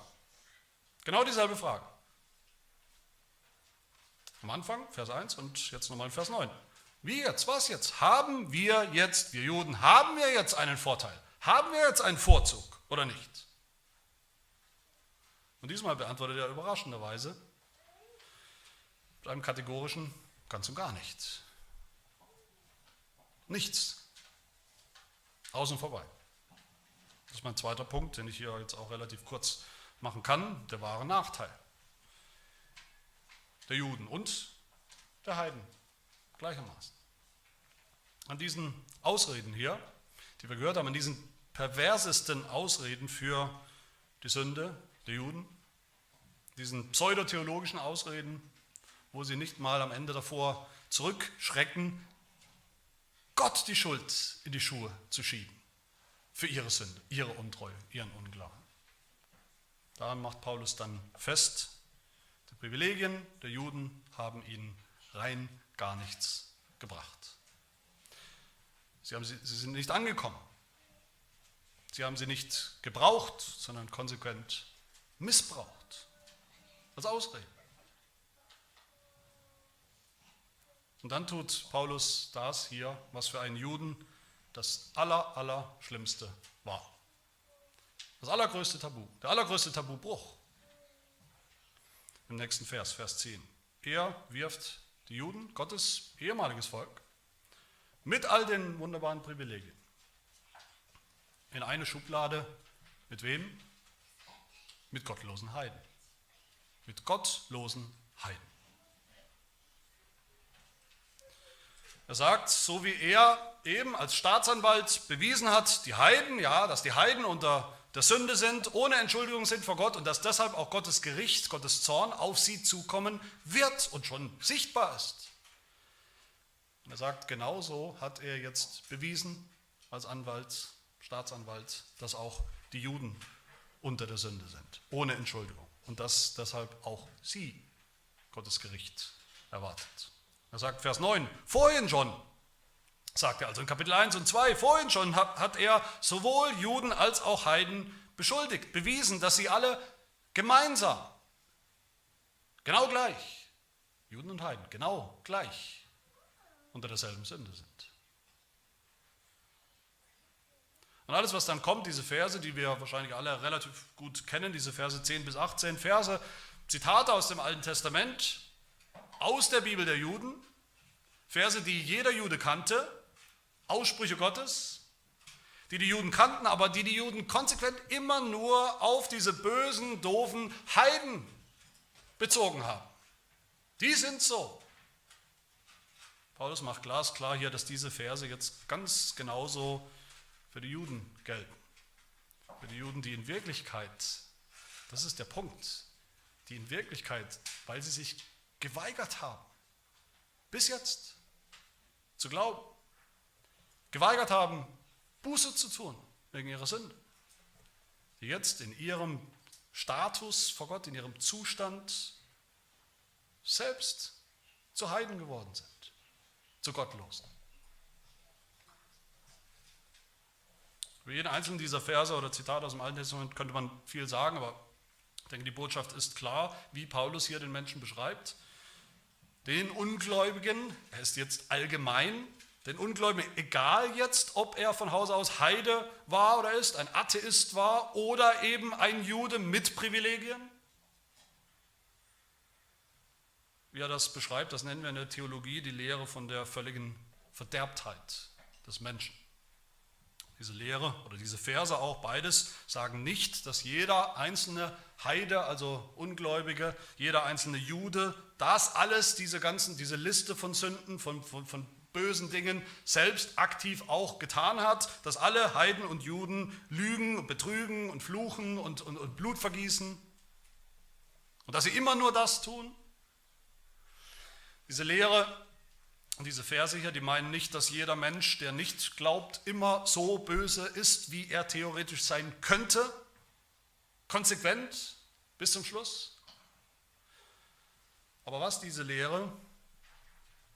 Genau dieselbe Frage. Am Anfang, Vers 1 und jetzt nochmal in Vers 9. Wie jetzt? Was jetzt? Haben wir jetzt, wir Juden, haben wir jetzt einen Vorteil? Haben wir jetzt einen Vorzug oder nicht? Und diesmal beantwortet er überraschenderweise mit einem kategorischen ganz und gar nichts. Nichts. Außen vorbei. Das ist mein zweiter Punkt, den ich hier jetzt auch relativ kurz machen kann, der wahre Nachteil der Juden und der Heiden gleichermaßen. An diesen Ausreden hier, die wir gehört haben, an diesen perversesten Ausreden für die Sünde der Juden, diesen pseudotheologischen Ausreden, wo sie nicht mal am Ende davor zurückschrecken, Gott die Schuld in die Schuhe zu schieben für ihre Sünde, ihre Untreue, ihren Unglauben. Daran macht Paulus dann fest, die Privilegien der Juden haben ihnen rein gar nichts gebracht. Sie, haben, sie, sie sind nicht angekommen. Sie haben sie nicht gebraucht, sondern konsequent missbraucht. Als Ausrede. Und dann tut Paulus das hier, was für einen Juden das aller, aller war. Das allergrößte Tabu, der allergrößte Tabubruch. Im nächsten Vers, Vers 10. Er wirft die Juden, Gottes ehemaliges Volk, mit all den wunderbaren Privilegien in eine Schublade. Mit wem? Mit gottlosen Heiden. Mit gottlosen Heiden. Er sagt, so wie er eben als Staatsanwalt bewiesen hat, die Heiden, ja, dass die Heiden unter der Sünde sind, ohne Entschuldigung sind vor Gott und dass deshalb auch Gottes Gericht, Gottes Zorn auf sie zukommen wird und schon sichtbar ist. Und er sagt, genauso hat er jetzt bewiesen als Anwalt, Staatsanwalt, dass auch die Juden unter der Sünde sind, ohne Entschuldigung. Und dass deshalb auch sie Gottes Gericht erwartet. Er sagt Vers 9, vorhin schon, sagt er also in Kapitel 1 und 2, vorhin schon hat, er sowohl Juden als auch Heiden beschuldigt, bewiesen, dass sie alle gemeinsam, genau gleich, Juden und Heiden, genau gleich unter derselben Sünde sind. Und alles, was dann kommt, diese Verse, die wir wahrscheinlich alle relativ gut kennen, diese Verse 10 bis 18, Verse, Zitate aus dem Alten Testament, aus der Bibel der Juden, Verse, die jeder Jude kannte, Aussprüche Gottes, die die Juden kannten, aber die die Juden konsequent immer nur auf diese bösen, doofen Heiden bezogen haben. Die sind so. Paulus macht glasklar hier, dass diese Verse jetzt ganz genauso für die Juden gelten. Für die Juden, die in Wirklichkeit, das ist der Punkt, die in Wirklichkeit, weil sie sich geweigert haben, bis jetzt zu glauben, geweigert haben, Buße zu tun wegen ihrer Sünde, die jetzt in ihrem Status vor Gott, in ihrem Zustand selbst zu Heiden geworden sind, zu Gottlosen. Über jeden einzelnen dieser Verse oder Zitate aus dem Alten Testament könnte man viel sagen, aber ich denke, die Botschaft ist klar, wie Paulus hier den Menschen beschreibt. Den Ungläubigen, er ist jetzt allgemein, den Ungläubigen, egal jetzt, ob er von Hause aus Heide war oder ist, ein Atheist war oder eben ein Jude mit Privilegien. Wie er das beschreibt, das nennen wir in der Theologie die Lehre von der völligen Verderbtheit des Menschen. Diese Lehre oder diese Verse auch, beides, sagen nicht, dass jeder einzelne Heide, also Ungläubige, jeder einzelne Jude, das alles, diese ganzen, diese Liste von Sünden, von, von, von bösen Dingen selbst aktiv auch getan hat, dass alle Heiden und Juden lügen und betrügen und fluchen und, und, und Blut vergießen und dass sie immer nur das tun. Diese Lehre und diese Verse hier, die meinen nicht, dass jeder Mensch, der nicht glaubt, immer so böse ist, wie er theoretisch sein könnte. Konsequent bis zum Schluss. Aber was diese Lehre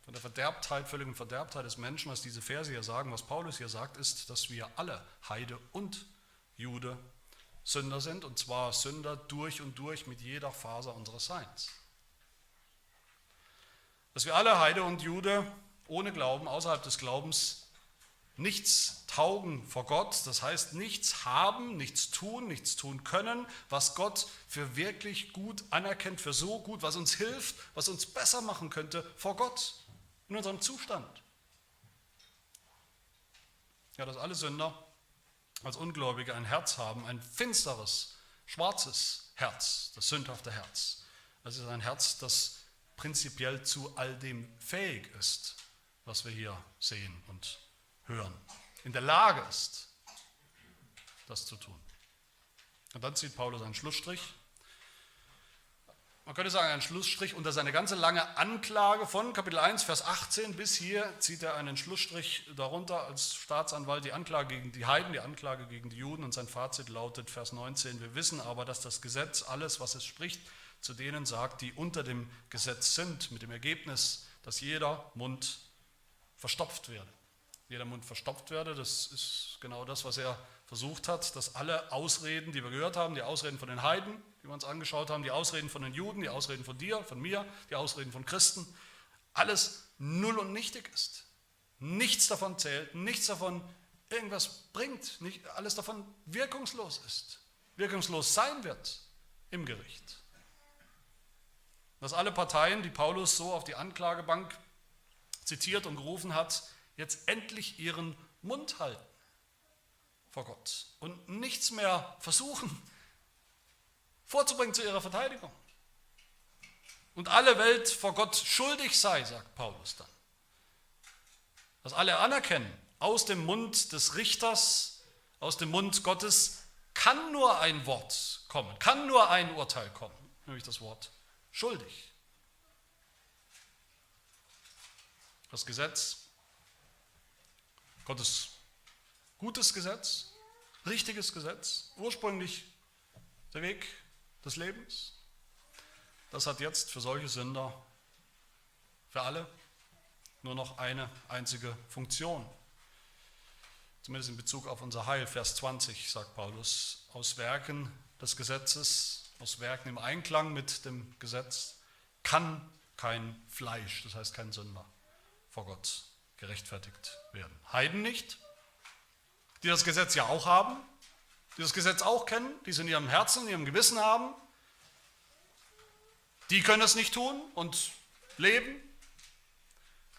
von der Verderbtheit, völligen Verderbtheit des Menschen, was diese Verse hier sagen, was Paulus hier sagt, ist, dass wir alle, Heide und Jude, Sünder sind, und zwar Sünder durch und durch mit jeder Faser unseres Seins. Dass wir alle Heide und Jude ohne Glauben, außerhalb des Glaubens, nichts taugen vor Gott, das heißt nichts haben, nichts tun, nichts tun können, was Gott für wirklich gut anerkennt, für so gut, was uns hilft, was uns besser machen könnte vor Gott in unserem Zustand. Ja, dass alle Sünder als Ungläubige ein Herz haben, ein finsteres, schwarzes Herz, das sündhafte Herz. Das ist ein Herz, das prinzipiell zu all dem fähig ist, was wir hier sehen und hören, in der Lage ist, das zu tun. Und dann zieht Paulus einen Schlussstrich. Man könnte sagen, einen Schlussstrich unter seine ganze lange Anklage von Kapitel 1, Vers 18 bis hier zieht er einen Schlussstrich darunter als Staatsanwalt die Anklage gegen die Heiden, die Anklage gegen die Juden und sein Fazit lautet Vers 19, wir wissen aber, dass das Gesetz alles, was es spricht, zu denen sagt, die unter dem Gesetz sind, mit dem Ergebnis, dass jeder Mund verstopft werde jeder Mund verstopft werde. Das ist genau das, was er versucht hat, dass alle Ausreden, die wir gehört haben, die Ausreden von den Heiden, die wir uns angeschaut haben, die Ausreden von den Juden, die Ausreden von dir, von mir, die Ausreden von Christen, alles null und nichtig ist. Nichts davon zählt, nichts davon irgendwas bringt, nicht, alles davon wirkungslos ist, wirkungslos sein wird im Gericht. Dass alle Parteien, die Paulus so auf die Anklagebank zitiert und gerufen hat, jetzt endlich ihren Mund halten vor Gott und nichts mehr versuchen vorzubringen zu ihrer Verteidigung. Und alle Welt vor Gott schuldig sei, sagt Paulus dann. Dass alle anerkennen, aus dem Mund des Richters, aus dem Mund Gottes kann nur ein Wort kommen, kann nur ein Urteil kommen, nämlich das Wort schuldig. Das Gesetz Gottes gutes Gesetz, richtiges Gesetz, ursprünglich der Weg des Lebens. Das hat jetzt für solche Sünder, für alle, nur noch eine einzige Funktion. Zumindest in Bezug auf unser Heil, Vers 20 sagt Paulus, aus Werken des Gesetzes, aus Werken im Einklang mit dem Gesetz, kann kein Fleisch, das heißt kein Sünder, vor Gott gerechtfertigt werden. Heiden nicht, die das Gesetz ja auch haben, die das Gesetz auch kennen, die es in ihrem Herzen, in ihrem Gewissen haben, die können es nicht tun und leben.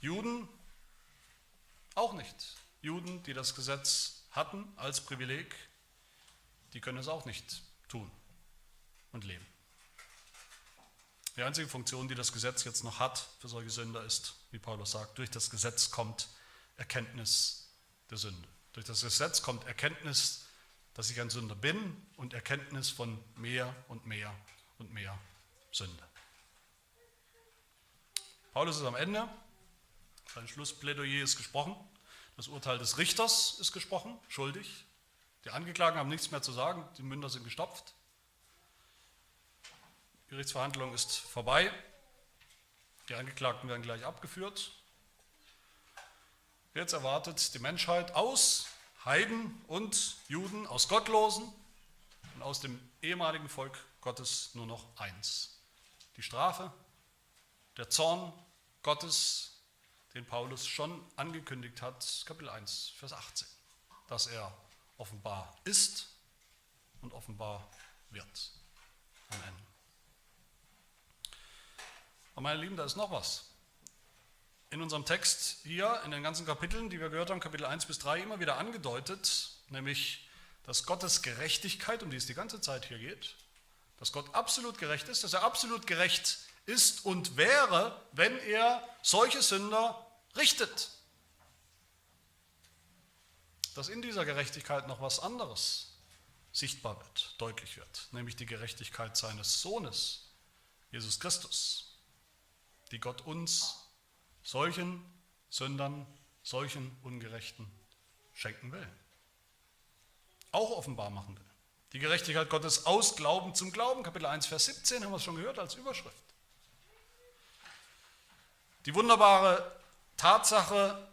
Juden auch nicht. Juden, die das Gesetz hatten als Privileg, die können es auch nicht tun und leben. Die einzige Funktion, die das Gesetz jetzt noch hat für solche Sünder ist, wie Paulus sagt, durch das Gesetz kommt Erkenntnis der Sünde. Durch das Gesetz kommt Erkenntnis, dass ich ein Sünder bin und Erkenntnis von mehr und mehr und mehr Sünde. Paulus ist am Ende, sein Schlussplädoyer ist gesprochen, das Urteil des Richters ist gesprochen, schuldig. Die Angeklagten haben nichts mehr zu sagen, die Münder sind gestopft. Gerichtsverhandlung ist vorbei. Die Angeklagten werden gleich abgeführt. Jetzt erwartet die Menschheit aus Heiden und Juden, aus Gottlosen und aus dem ehemaligen Volk Gottes nur noch eins. Die Strafe, der Zorn Gottes, den Paulus schon angekündigt hat, Kapitel 1, Vers 18, dass er offenbar ist und offenbar wird am Ende. Aber meine Lieben, da ist noch was. In unserem Text hier, in den ganzen Kapiteln, die wir gehört haben, Kapitel 1 bis 3, immer wieder angedeutet, nämlich, dass Gottes Gerechtigkeit, um die es die ganze Zeit hier geht, dass Gott absolut gerecht ist, dass er absolut gerecht ist und wäre, wenn er solche Sünder richtet. Dass in dieser Gerechtigkeit noch was anderes sichtbar wird, deutlich wird, nämlich die Gerechtigkeit seines Sohnes, Jesus Christus die Gott uns, solchen Sündern, solchen Ungerechten schenken will. Auch offenbar machen will. Die Gerechtigkeit Gottes aus Glauben zum Glauben, Kapitel 1, Vers 17 haben wir es schon gehört als Überschrift. Die wunderbare Tatsache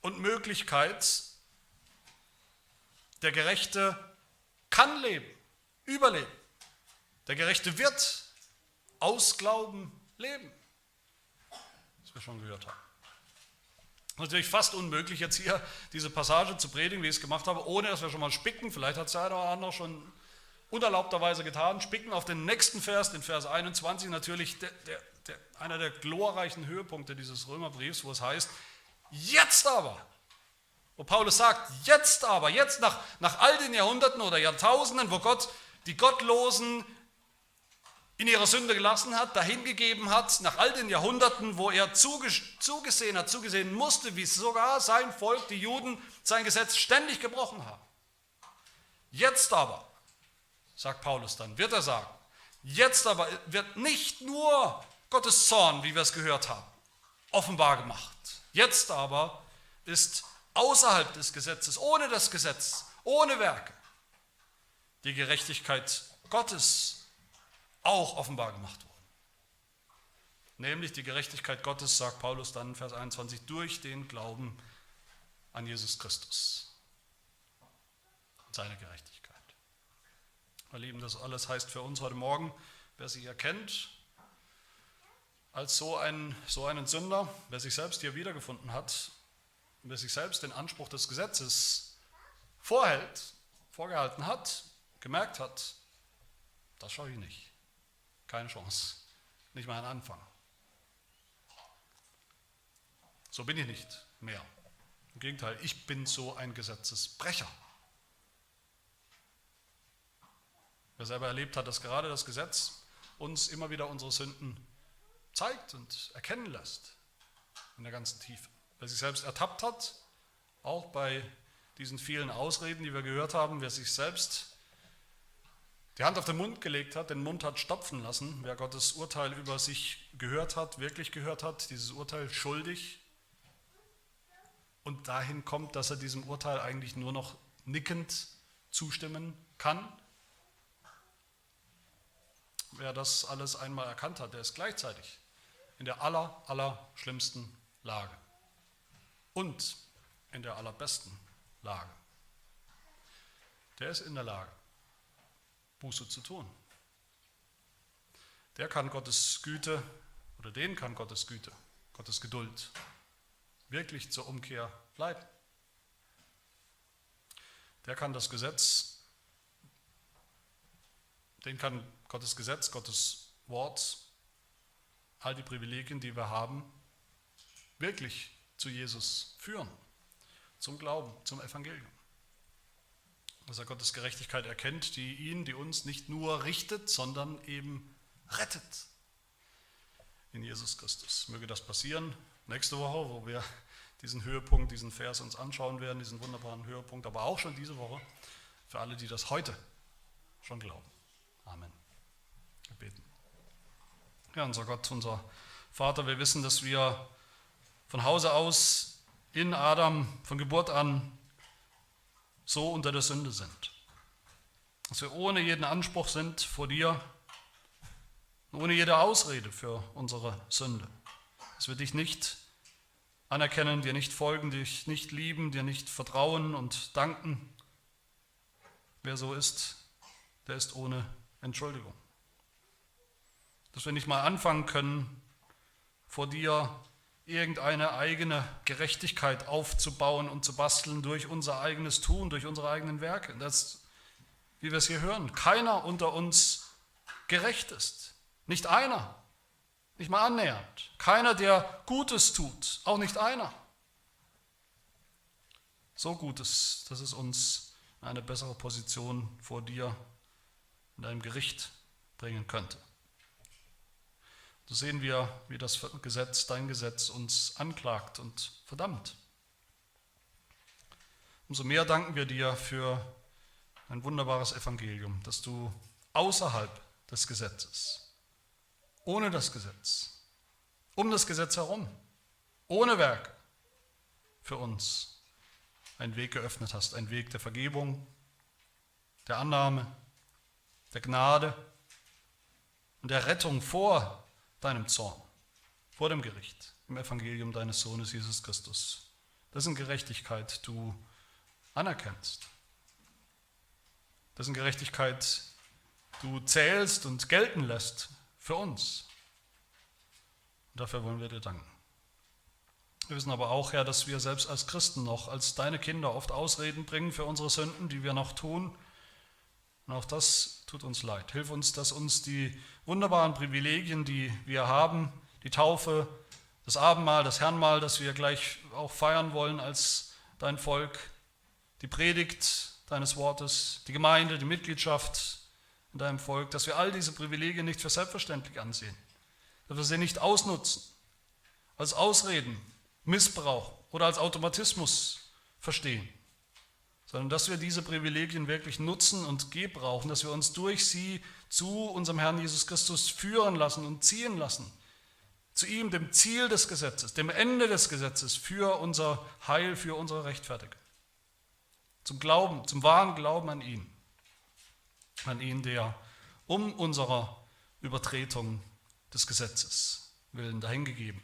und Möglichkeit, der Gerechte kann leben, überleben. Der Gerechte wird aus Glauben leben wir schon gehört haben. Natürlich fast unmöglich, jetzt hier diese Passage zu predigen, wie ich es gemacht habe, ohne dass wir schon mal spicken. Vielleicht hat es der eine oder andere schon unerlaubterweise getan. Spicken auf den nächsten Vers, den Vers 21, natürlich der, der, der, einer der glorreichen Höhepunkte dieses Römerbriefs, wo es heißt, jetzt aber, wo Paulus sagt, jetzt aber, jetzt nach, nach all den Jahrhunderten oder Jahrtausenden, wo Gott die Gottlosen in ihrer Sünde gelassen hat, dahingegeben hat, nach all den Jahrhunderten, wo er zugesehen hat, zugesehen musste, wie sogar sein Volk, die Juden, sein Gesetz ständig gebrochen haben. Jetzt aber, sagt Paulus dann, wird er sagen, jetzt aber wird nicht nur Gottes Zorn, wie wir es gehört haben, offenbar gemacht. Jetzt aber ist außerhalb des Gesetzes, ohne das Gesetz, ohne Werke, die Gerechtigkeit Gottes auch offenbar gemacht worden. Nämlich die Gerechtigkeit Gottes, sagt Paulus dann in Vers 21, durch den Glauben an Jesus Christus und seine Gerechtigkeit. Meine Lieben, das alles heißt für uns heute Morgen, wer sie erkennt als so einen, so einen Sünder, wer sich selbst hier wiedergefunden hat, wer sich selbst den Anspruch des Gesetzes vorhält, vorgehalten hat, gemerkt hat, das schaue ich nicht. Keine Chance. Nicht mal ein Anfang. So bin ich nicht mehr. Im Gegenteil, ich bin so ein Gesetzesbrecher. Wer selber erlebt hat, dass gerade das Gesetz uns immer wieder unsere Sünden zeigt und erkennen lässt in der ganzen Tiefe. Wer sich selbst ertappt hat, auch bei diesen vielen Ausreden, die wir gehört haben, wer sich selbst die Hand auf den Mund gelegt hat, den Mund hat stopfen lassen, wer Gottes Urteil über sich gehört hat, wirklich gehört hat, dieses Urteil schuldig und dahin kommt, dass er diesem Urteil eigentlich nur noch nickend zustimmen kann. Wer das alles einmal erkannt hat, der ist gleichzeitig in der aller, aller schlimmsten Lage und in der allerbesten Lage. Der ist in der Lage, Buße zu tun. Der kann Gottes Güte oder den kann Gottes Güte, Gottes Geduld wirklich zur Umkehr leiten. Der kann das Gesetz, den kann Gottes Gesetz, Gottes Wort, all die Privilegien, die wir haben, wirklich zu Jesus führen, zum Glauben, zum Evangelium dass er Gottes Gerechtigkeit erkennt, die ihn, die uns nicht nur richtet, sondern eben rettet in Jesus Christus. Möge das passieren nächste Woche, wo wir diesen Höhepunkt, diesen Vers uns anschauen werden, diesen wunderbaren Höhepunkt, aber auch schon diese Woche für alle, die das heute schon glauben. Amen. Wir beten. Ja, unser Gott, unser Vater, wir wissen, dass wir von Hause aus in Adam von Geburt an so unter der Sünde sind. Dass wir ohne jeden Anspruch sind vor dir, ohne jede Ausrede für unsere Sünde. Dass wir dich nicht anerkennen, dir nicht folgen, dich nicht lieben, dir nicht vertrauen und danken. Wer so ist, der ist ohne Entschuldigung. Dass wir nicht mal anfangen können, vor dir irgendeine eigene Gerechtigkeit aufzubauen und zu basteln durch unser eigenes Tun, durch unsere eigenen Werke. Das, wie wir es hier hören, keiner unter uns gerecht ist. Nicht einer, nicht mal annähernd. Keiner, der Gutes tut, auch nicht einer. So Gutes, dass es uns in eine bessere Position vor dir in deinem Gericht bringen könnte. So sehen wir, wie das Gesetz, dein Gesetz uns anklagt und verdammt. Umso mehr danken wir dir für ein wunderbares Evangelium, dass du außerhalb des Gesetzes, ohne das Gesetz, um das Gesetz herum, ohne Werke, für uns einen Weg geöffnet hast, einen Weg der Vergebung, der Annahme, der Gnade und der Rettung vor deinem Zorn, vor dem Gericht, im Evangelium deines Sohnes Jesus Christus, dessen Gerechtigkeit du anerkennst, dessen Gerechtigkeit du zählst und gelten lässt für uns. Und dafür wollen wir dir danken. Wir wissen aber auch, Herr, dass wir selbst als Christen noch, als deine Kinder oft Ausreden bringen für unsere Sünden, die wir noch tun. Und auch das tut uns leid. Hilf uns, dass uns die wunderbaren Privilegien, die wir haben, die Taufe, das Abendmahl, das Herrnmahl, das wir gleich auch feiern wollen als dein Volk, die Predigt deines Wortes, die Gemeinde, die Mitgliedschaft in deinem Volk, dass wir all diese Privilegien nicht für selbstverständlich ansehen, dass wir sie nicht ausnutzen, als Ausreden, Missbrauch oder als Automatismus verstehen, sondern dass wir diese Privilegien wirklich nutzen und gebrauchen, dass wir uns durch sie zu unserem Herrn Jesus Christus führen lassen und ziehen lassen zu ihm, dem Ziel des Gesetzes, dem Ende des Gesetzes für unser Heil, für unsere Rechtfertigung. Zum Glauben, zum wahren Glauben an ihn. An ihn, der um unserer Übertretung des Gesetzes willen dahingegeben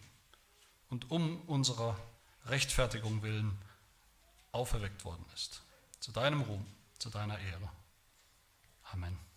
und um unserer Rechtfertigung willen auferweckt worden ist zu deinem Ruhm, zu deiner Ehre. Amen.